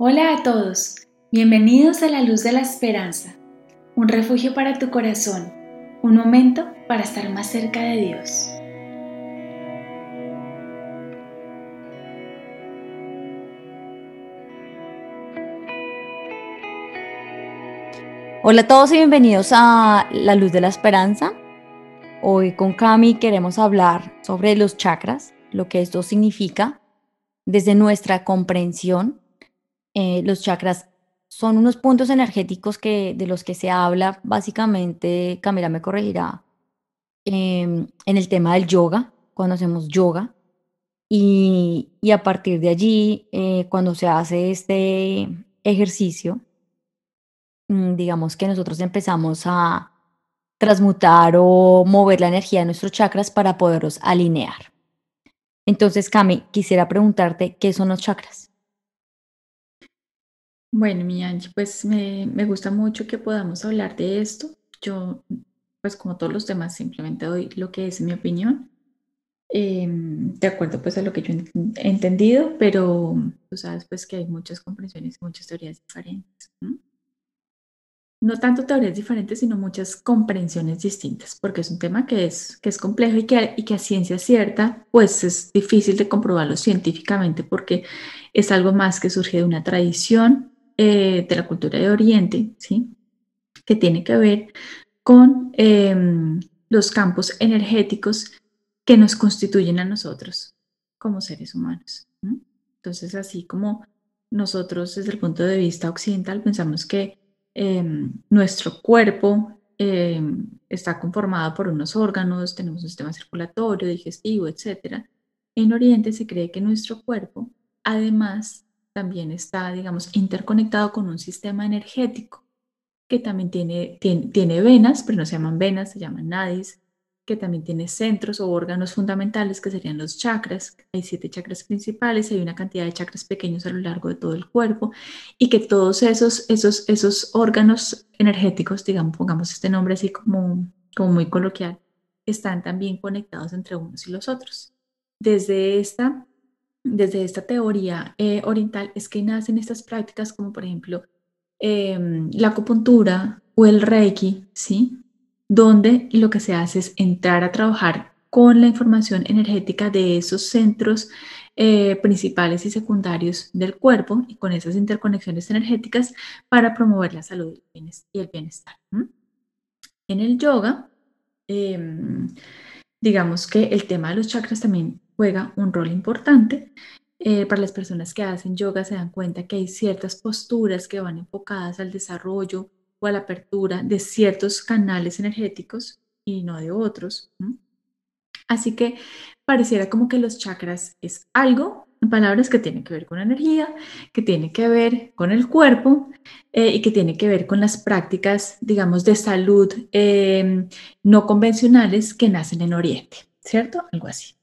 Hola a todos, bienvenidos a la luz de la esperanza, un refugio para tu corazón, un momento para estar más cerca de Dios. Hola a todos y bienvenidos a La Luz de la Esperanza. Hoy con Cami queremos hablar sobre los chakras, lo que esto significa desde nuestra comprensión eh, los chakras son unos puntos energéticos que, de los que se habla básicamente, Camila me corregirá, em, en el tema del yoga, cuando hacemos yoga. Y, a partir de allí, eh, cuando se hace este ejercicio, mm, digamos que nosotros empezamos a transmutar o mover la energía de nuestros chakras para poderlos alinear. Entonces, Cami, quisiera preguntarte, ¿qué son los chakras? Bueno, mi Angie, pues me, gusta mucho que podamos hablar de esto. Yo, pues como todos los demás, simplemente doy lo que es mi opinión, em, de acuerdo pues a lo que yo he entendido, pero tú sabes pues que hay muchas comprensiones y muchas teorías diferentes. ¿no? tanto teorías diferentes, sino muchas comprensiones distintas, porque es un tema que es, que es complejo y que, y que a ciencia cierta, pues es difícil de comprobarlo científicamente porque es algo más que surge de una tradición eh, de la cultura de Oriente, ¿sí? que tiene que ver con em, los campos energéticos que nos constituyen a nosotros como seres humanos. Entonces, así como nosotros desde el punto de vista occidental pensamos que em, nuestro cuerpo em, está conformado por unos órganos, tenemos un sistema circulatorio, digestivo, etc. En Oriente se cree que nuestro cuerpo, además, también está, digamos, interconectado con un sistema energético que también tiene, tiene, venas, pero no se llaman venas, se llaman nadis, que también tiene centros o órganos fundamentales que serían los chakras. Hay siete chakras principales, hay una cantidad de chakras pequeños a lo largo de todo el cuerpo y que todos esos, esos, esos órganos energéticos, digamos, pongamos este nombre así como, como muy coloquial, están también conectados entre unos y los otros. Desde esta desde esta teoría eh, oriental es que nacen estas prácticas como por ejemplo em, la acupuntura o el reiki, ¿sí? Donde lo que se hace es entrar a trabajar con la información energética de esos centros eh, principales y secundarios del cuerpo y con esas interconexiones energéticas para promover la salud y el bienestar. En el yoga, em, digamos que el tema de los chakras también juega un rol importante. Eh, para las personas que hacen yoga se dan cuenta que hay ciertas posturas que van enfocadas al desarrollo o a la apertura de ciertos canales energéticos y no de otros. Así que pareciera como que los chakras es algo, en palabras, que tiene que ver con energía, que tiene que ver con el cuerpo eh, y que tiene que ver con las prácticas, digamos, de salud em, no convencionales que nacen en Oriente, ¿cierto? Algo así.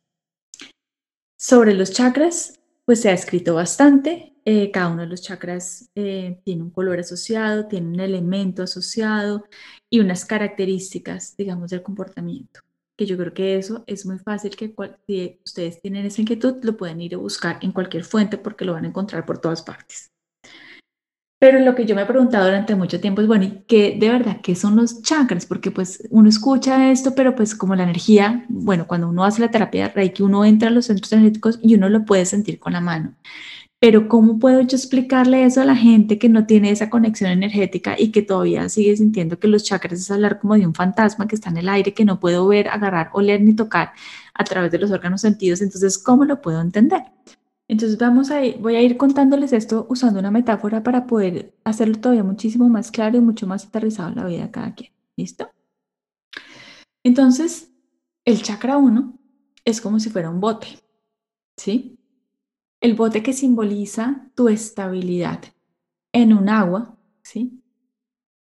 Sobre los chakras, pues se ha escrito bastante. Eh, cada uno de los chakras eh, tiene un color asociado, tiene un elemento asociado y unas características, digamos, del comportamiento. Que yo creo que eso es muy fácil que si ustedes tienen esa inquietud, lo pueden ir a buscar en cualquier fuente porque lo van a encontrar por todas partes. Pero lo que yo me he preguntado durante mucho tiempo es, bueno, ¿y qué de verdad qué son los chakras? Porque pues uno escucha esto, pero pues como la energía, bueno, cuando uno hace la terapia de Reiki, uno entra a los centros energéticos y uno lo puede sentir con la mano. Pero ¿cómo puedo yo explicarle eso a la gente que no tiene esa conexión energética y que todavía sigue sintiendo que los chakras es hablar como de un fantasma que está en el aire, que no puedo ver, agarrar, oler ni tocar a través de los órganos sentidos? Entonces, ¿cómo lo puedo entender? Entonces vamos a voy a ir contándoles esto usando una metáfora para poder hacerlo todavía muchísimo más claro y mucho más aterrizado en la vida de cada quien. ¿Listo? Entonces, el chakra 1 es como si fuera un bote, ¿sí? El bote que simboliza tu estabilidad en un agua, ¿sí?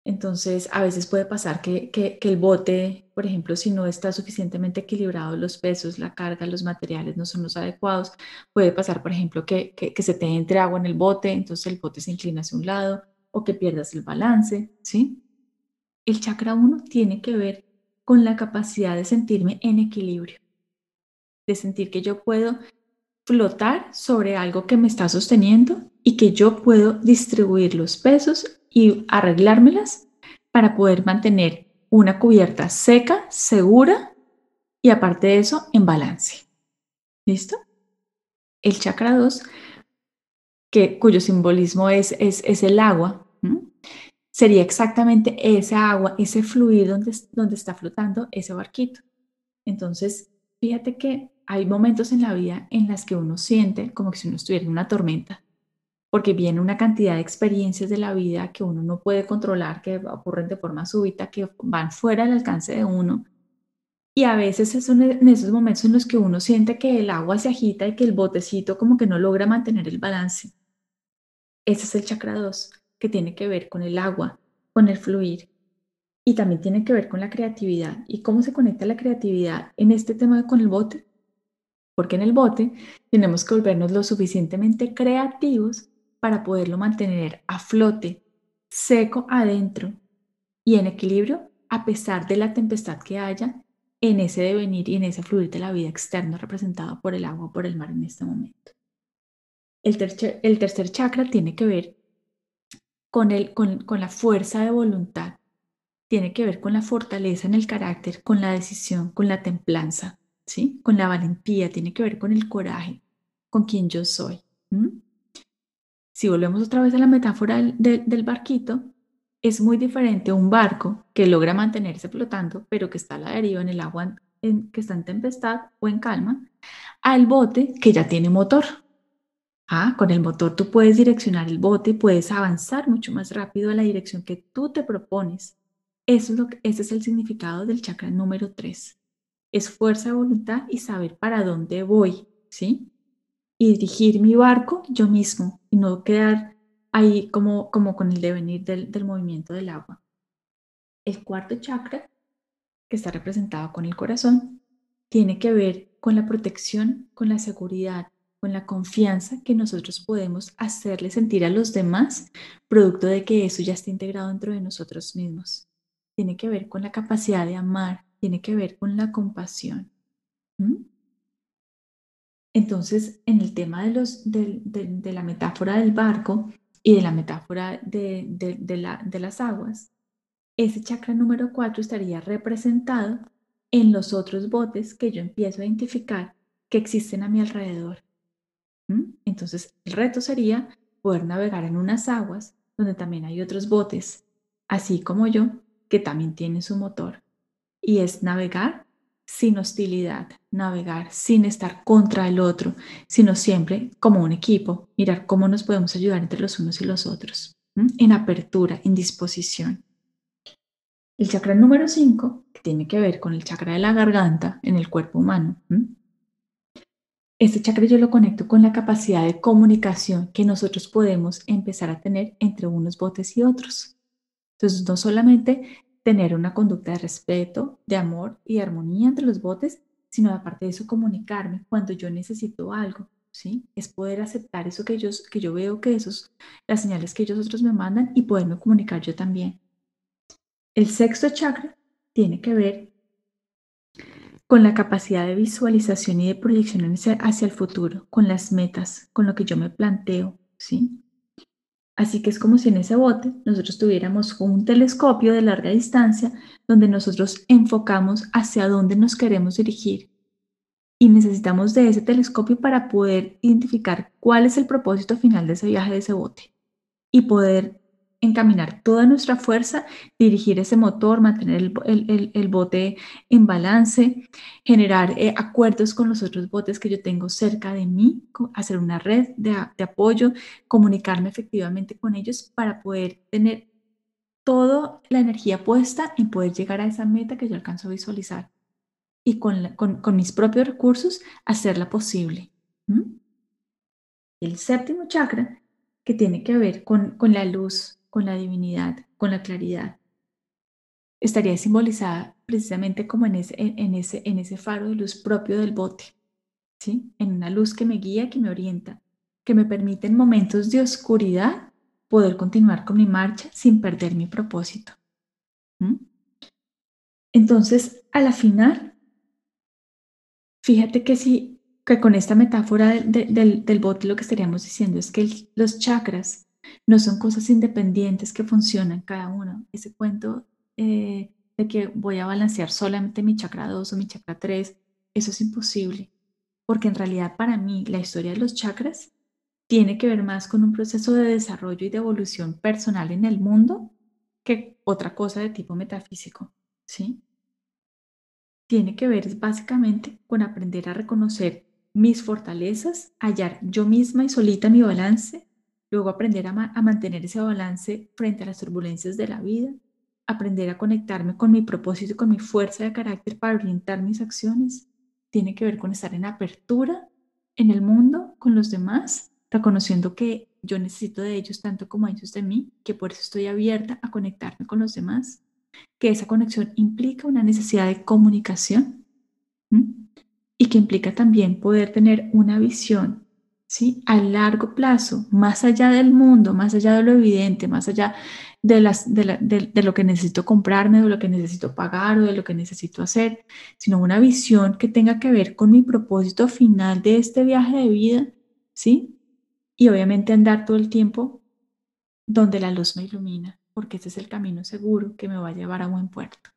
Entonces, a veces puede pasar que, el bote, por ejemplo, si no está suficientemente equilibrado, los pesos, la carga, los materiales no son los adecuados, puede pasar, por ejemplo, que, se te entre agua en el bote, entonces el bote se inclina hacia un lado o que pierdas el balance, ¿sí? El chakra 1 tiene que ver con la capacidad de sentirme en equilibrio, de sentir que yo puedo flotar sobre algo que me está sosteniendo y que yo puedo distribuir los pesos y arreglármelas para poder mantener una cubierta seca, segura y aparte de eso, en balance. ¿Listo? El chakra 2, que, cuyo simbolismo es, es, el agua, sería exactamente esa agua, ese fluido donde, donde está flotando ese barquito. Entonces, fíjate que hay momentos en la vida en las que uno siente como que si uno estuviera en una tormenta, porque viene una cantidad de experiencias de la vida que uno no puede controlar, que ocurren de forma súbita, que van fuera del alcance de uno. Y a veces son en esos momentos en los que uno siente que el agua se agita y que el botecito como que no logra mantener el balance. Ese es el chakra 2, que tiene que ver con el agua, con el fluir. Y también tiene que ver con la creatividad. ¿Y cómo se conecta la creatividad en este tema con el bote? porque en el bote tenemos que volvernos lo suficientemente creativos para poderlo mantener a flote, seco adentro y en equilibrio a pesar de la tempestad que haya en ese devenir y en ese fluir de la vida externa representado por el agua, por el mar en este momento. El tercer, chakra tiene que ver con, el, con, con la fuerza de voluntad, tiene que ver con la fortaleza en el carácter, con la decisión, con la templanza, ¿sí? Con la valentía, tiene que ver con el coraje, con quien yo soy. Si volvemos otra vez a la metáfora del, barquito, es muy diferente un barco que logra mantenerse flotando, pero que está a la deriva en el agua que está en tempestad o en calma, al bote que ya tiene motor. Ah, con el motor tú puedes direccionar el bote, puedes avanzar mucho más rápido a la dirección que tú te propones. Eso es lo ese es el significado del chakra número 3 es fuerza de voluntad y saber para dónde voy, ¿sí? Y dirigir mi barco yo mismo y no quedar ahí como, como con el devenir del, del movimiento del agua. El cuarto chakra, que está representado con el corazón, tiene que ver con la protección, con la seguridad, con la confianza que nosotros podemos hacerle sentir a los demás, producto de que eso ya está integrado dentro de nosotros mismos. Tiene que ver con la capacidad de amar, tiene que ver con la compasión. Entonces, en el tema de, la metáfora del barco y de la metáfora de, la, de las aguas, ese chakra número 4 estaría representado en los otros botes que yo empiezo a identificar que existen a mi alrededor. Entonces, el reto sería poder navegar en unas aguas donde también hay otros botes, así como yo, que también tienen su motor y es navegar sin hostilidad, navegar sin estar contra el otro, sino siempre como un equipo, mirar cómo nos podemos ayudar entre los unos y los otros, en apertura, en disposición. El chakra número 5, que tiene que ver con el chakra de la garganta en el cuerpo humano. Este chakra yo lo conecto con la capacidad de comunicación que nosotros podemos empezar a tener entre unos botes y otros. Entonces, no solamente tener una conducta de respeto, de amor y de armonía entre los botes, sino aparte de eso comunicarme cuando yo necesito algo, ¿sí? Es poder aceptar eso que, ellos, que yo veo que esos, las señales que ellos otros me mandan y poderme comunicar yo también. El sexto chakra tiene que ver con la capacidad de visualización y de proyección hacia el futuro, con las metas, con lo que yo me planteo, ¿sí? Así que es como si en ese bote nosotros tuviéramos un telescopio de larga distancia donde nosotros enfocamos hacia dónde nos queremos dirigir. Y necesitamos de ese telescopio para poder identificar cuál es el propósito final de ese viaje de ese bote y poder encaminar toda nuestra fuerza, dirigir ese motor, mantener el, bote en balance, generar eh, acuerdos con los otros botes que yo tengo cerca de mí, hacer una red de, apoyo, comunicarme efectivamente con ellos para poder tener toda la energía puesta en poder llegar a esa meta que yo alcanzo a visualizar y con, con, mis propios recursos hacerla posible. El séptimo chakra, que tiene que ver con, con la luz, con la divinidad, con la claridad. Estaría simbolizada precisamente como en ese, en, ese, en ese faro de luz propio del bote, ¿sí? en una luz que me guía, que me orienta, que me permite en momentos de oscuridad poder continuar con mi marcha sin perder mi propósito. Entonces, a la final, fíjate que si que con esta metáfora del, bote lo que estaríamos diciendo es que los chakras no son cosas independientes que funcionan cada uno. Ese cuento eh, de que voy a balancear solamente mi chakra 2 o mi chakra 3, eso es imposible, porque en realidad para mí la historia de los chakras tiene que ver más con un proceso de desarrollo y de evolución personal en el mundo que otra cosa de tipo metafísico, ¿sí? Tiene que ver básicamente con aprender a reconocer mis fortalezas, hallar yo misma y solita mi balance, luego aprender a, mantener ese balance frente a las turbulencias de la vida, aprender a conectarme con mi propósito y con mi fuerza de carácter para orientar mis acciones, tiene que ver con estar en apertura en el mundo con los demás reconociendo que yo necesito de ellos tanto como ellos de mí, que por eso estoy abierta a conectarme con los demás, que esa conexión implica una necesidad de comunicación y que implica también poder tener una visión ¿sí? a largo plazo, más allá del mundo, más allá de lo evidente, más allá de, las, de, de, lo que necesito comprarme, de lo que necesito pagar o de lo que necesito hacer, sino una visión que tenga que ver con mi propósito final de este viaje de vida, ¿sí? y obviamente andar todo el tiempo donde la luz me ilumina, porque ese es el camino seguro que me va a llevar a buen puerto.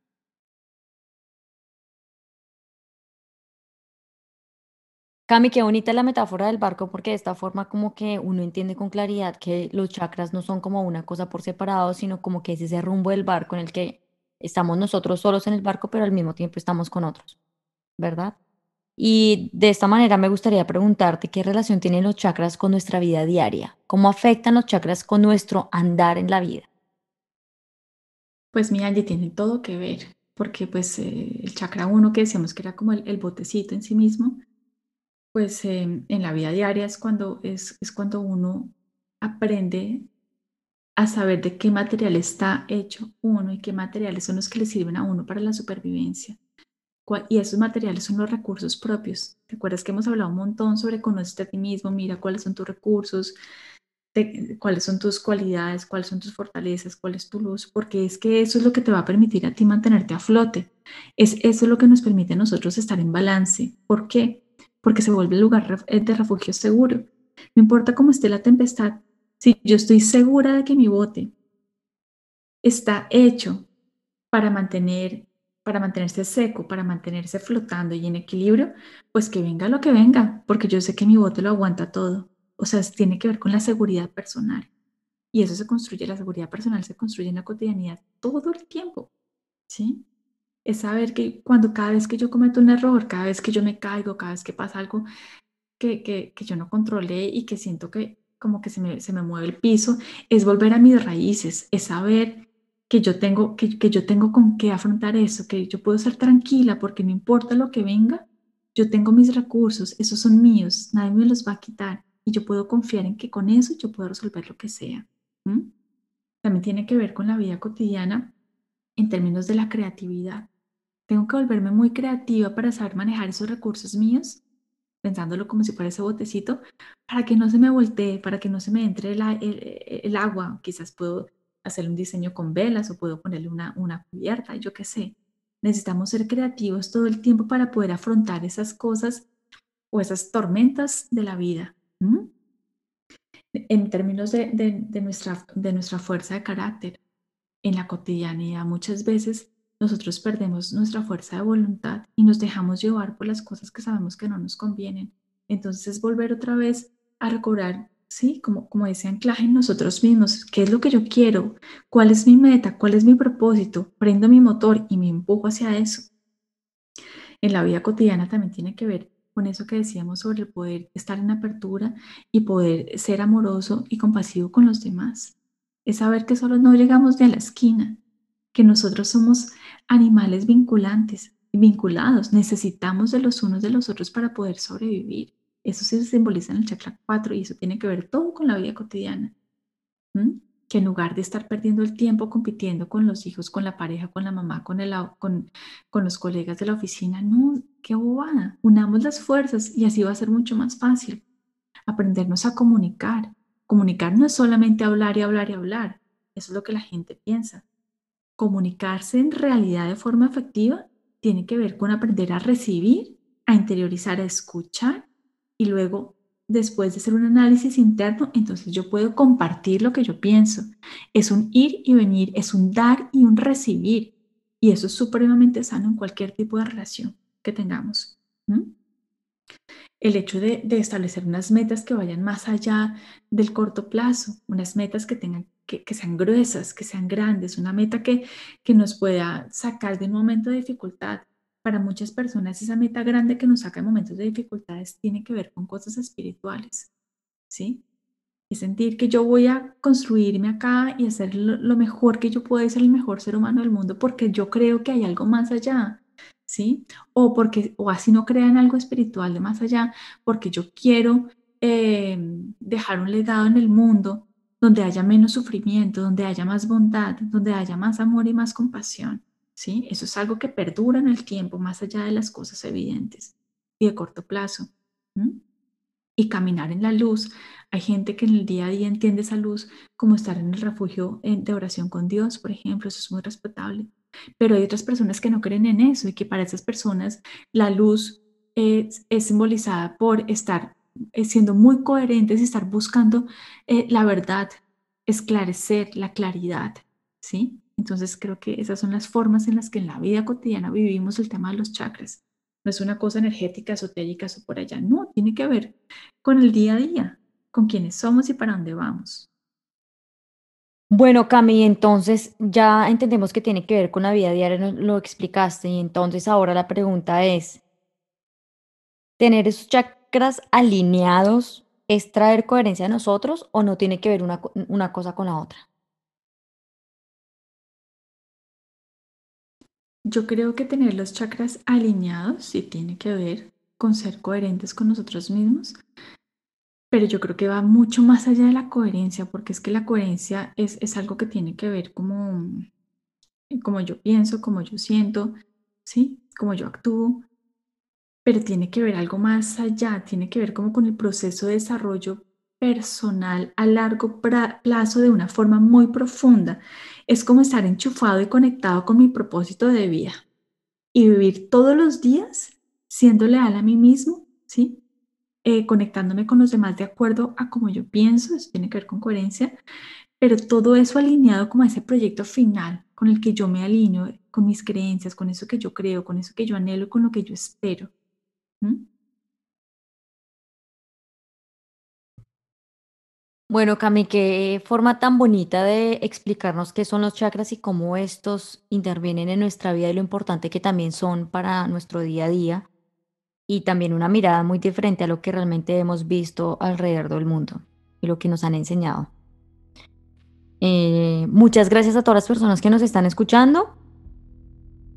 Cami, qué bonita la metáfora del barco, porque de esta forma como que uno entiende con claridad que los chakras no son como una cosa por separado, sino como que es ese rumbo del barco en el que estamos nosotros solos en el barco, pero al mismo tiempo estamos con otros, ¿verdad? Y de esta manera me gustaría preguntarte qué relación tienen los chakras con nuestra vida diaria, cómo afectan los chakras con nuestro andar en la vida. Pues mi Angie tiene todo que ver, porque pues eh, el chakra 1 que decíamos que era como el, botecito en sí mismo, pues em, en la vida diaria es cuando, es, es cuando uno aprende a saber de qué material está hecho uno y qué materiales son los que le sirven a uno para la supervivencia y esos materiales son los recursos propios. ¿Te acuerdas que hemos hablado un montón sobre conocerte a ti mismo? Mira cuáles son tus recursos, cuáles son tus cualidades, cuáles son tus fortalezas, cuál es tu luz, porque es que eso es lo que te va a permitir a ti mantenerte a flote. Es eso lo que nos permite a nosotros estar en balance. ¿Por qué? Porque se vuelve el lugar eh, de refugio seguro. No importa cómo esté la tempestad, si yo estoy segura de que mi bote está hecho para mantener para mantenerse seco, para mantenerse flotando y en equilibrio, pues que venga lo que venga, porque yo sé que mi bote lo aguanta todo. O sea, tiene que ver con la seguridad personal. Y eso se construye, la seguridad personal se construye en la cotidianidad todo el tiempo. ¿Sí? Es saber que cuando cada vez que yo cometo un error, cada vez que yo me caigo, cada vez que pasa algo que, que, que yo no controlé y que siento que como que se me, se me mueve el piso, es volver a mis raíces, es saber que yo tengo, que, que yo tengo con qué afrontar eso, que yo puedo ser tranquila porque no importa lo que venga, yo tengo mis recursos, esos son míos, nadie me los va a quitar y yo puedo confiar en que con eso yo puedo resolver lo que sea. También tiene que ver con la vida cotidiana en términos de la creatividad. Tengo que volverme muy creativa para saber manejar esos recursos míos, pensándolo como si fuera ese botecito, para que no se me voltee, para que no se me entre el, el agua. Quizás puedo hacerle un diseño con velas o puedo ponerle una, una cubierta, yo qué sé. Necesitamos ser creativos todo el tiempo para poder afrontar esas cosas o esas tormentas de la vida. En términos de, de, nuestra, de nuestra fuerza de carácter, en la cotidianidad muchas veces nosotros perdemos nuestra fuerza de voluntad y nos dejamos llevar por las cosas que sabemos que no nos convienen. Entonces es volver otra vez a recobrar ¿sí? Como, como ese anclaje en nosotros mismos, ¿qué es lo que yo quiero? ¿Cuál es mi meta? ¿Cuál es mi propósito? Prendo mi motor y me empujo hacia eso. En la vida cotidiana también tiene que ver con eso que decíamos sobre el poder estar en apertura y poder ser amoroso y compasivo con los demás. Es saber que solo no llegamos de a la esquina, que nosotros somos animales vinculantes, vinculados, necesitamos de los unos de los otros para poder sobrevivir. Eso se simboliza en el chakra 4 y eso tiene que ver todo con la vida cotidiana. Que en lugar de estar perdiendo el tiempo compitiendo con los hijos, con la pareja, con la mamá, con, el, con, con los colegas de la oficina, no, qué bobada. Unamos las fuerzas y así va a ser mucho más fácil. Aprendernos a comunicar. Comunicar no es solamente hablar y hablar y hablar. Eso es lo que la gente piensa. Comunicarse en realidad de forma efectiva tiene que ver con aprender a recibir, a interiorizar, a escuchar y luego después de hacer un análisis interno, entonces yo puedo compartir lo que yo pienso. Es un ir y venir, es un dar y un recibir. Y eso es supremamente sano en cualquier tipo de relación que tengamos. El hecho de, establecer unas metas que vayan más allá del corto plazo, unas metas que tengan que, sean gruesas, que sean grandes, una meta que, que nos pueda sacar de un momento de dificultad, para muchas personas esa meta grande que nos saca en momentos de dificultades tiene que ver con cosas espirituales, ¿sí? Y sentir que yo voy a construirme acá y hacer lo, mejor que yo puedo ser el mejor ser humano del mundo porque yo creo que hay algo más allá, ¿sí? O porque, o así no crean algo espiritual de más allá, porque yo quiero em, dejar un legado en el mundo donde haya menos sufrimiento, donde haya más bondad, donde haya más amor y más compasión. ¿sí? Eso es algo que perdura en el tiempo, más allá de las cosas evidentes y de corto plazo. Y caminar en la luz. Hay gente que en el día a día entiende esa luz como estar en el refugio de oración con Dios, por ejemplo, eso es muy respetable. Pero hay otras personas que no creen en eso y que para esas personas la luz es, simbolizada por estar eh, siendo muy coherentes y estar buscando eh, la verdad, esclarecer la claridad, ¿sí? Entonces creo que esas son las formas en las que en la vida cotidiana vivimos el tema de los chakras. No es una cosa energética, esotérica o por allá. No, tiene que ver con el día a día, con quiénes somos y para dónde vamos. Bueno, Cami, entonces ya entendemos que tiene que ver con la vida diaria, lo explicaste, y entonces ahora la pregunta es, ¿tener esos chakras alineados es traer coherencia a nosotros o no tiene que ver una, una cosa con la otra? Yo creo que tener los chakras alineados sí tiene que ver con ser coherentes con nosotros mismos, pero yo creo que va mucho más allá de la coherencia, porque es que la coherencia es, es algo que tiene que ver como, como yo pienso, como yo siento, ¿sí? Como yo actúo, pero tiene que ver algo más allá, tiene que ver como con el proceso de desarrollo personal a largo plazo de una forma muy profunda. Es como estar enchufado y conectado con mi propósito de vida y vivir todos los días siendo leal a mí mismo, ¿sí? Eh, conectándome con los demás de acuerdo a como yo pienso, eso tiene que ver con coherencia, pero todo eso alineado como a ese proyecto final con el que yo me alineo, con mis creencias, con eso que yo creo, con eso que yo anhelo, con lo que yo espero. Bueno, Cami, qué forma tan bonita de explicarnos qué son los chakras y cómo estos intervienen en nuestra vida y lo importante que también son para nuestro día a día. Y también una mirada muy diferente a lo que realmente hemos visto alrededor del mundo y lo que nos han enseñado. Eh, muchas gracias a todas las personas que nos están escuchando.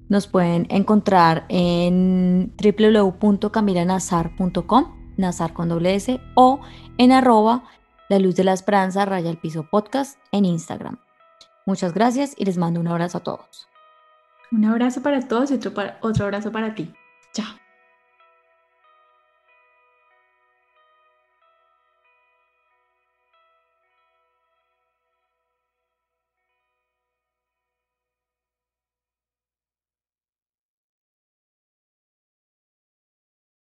Nos pueden encontrar en www.camilanazar.com, nazar con doble S, o en arroba la Luz de la Esperanza Raya el Piso Podcast en Instagram. Muchas gracias y les mando un abrazo a todos. Un abrazo para todos y otro, otro abrazo para ti. Chao.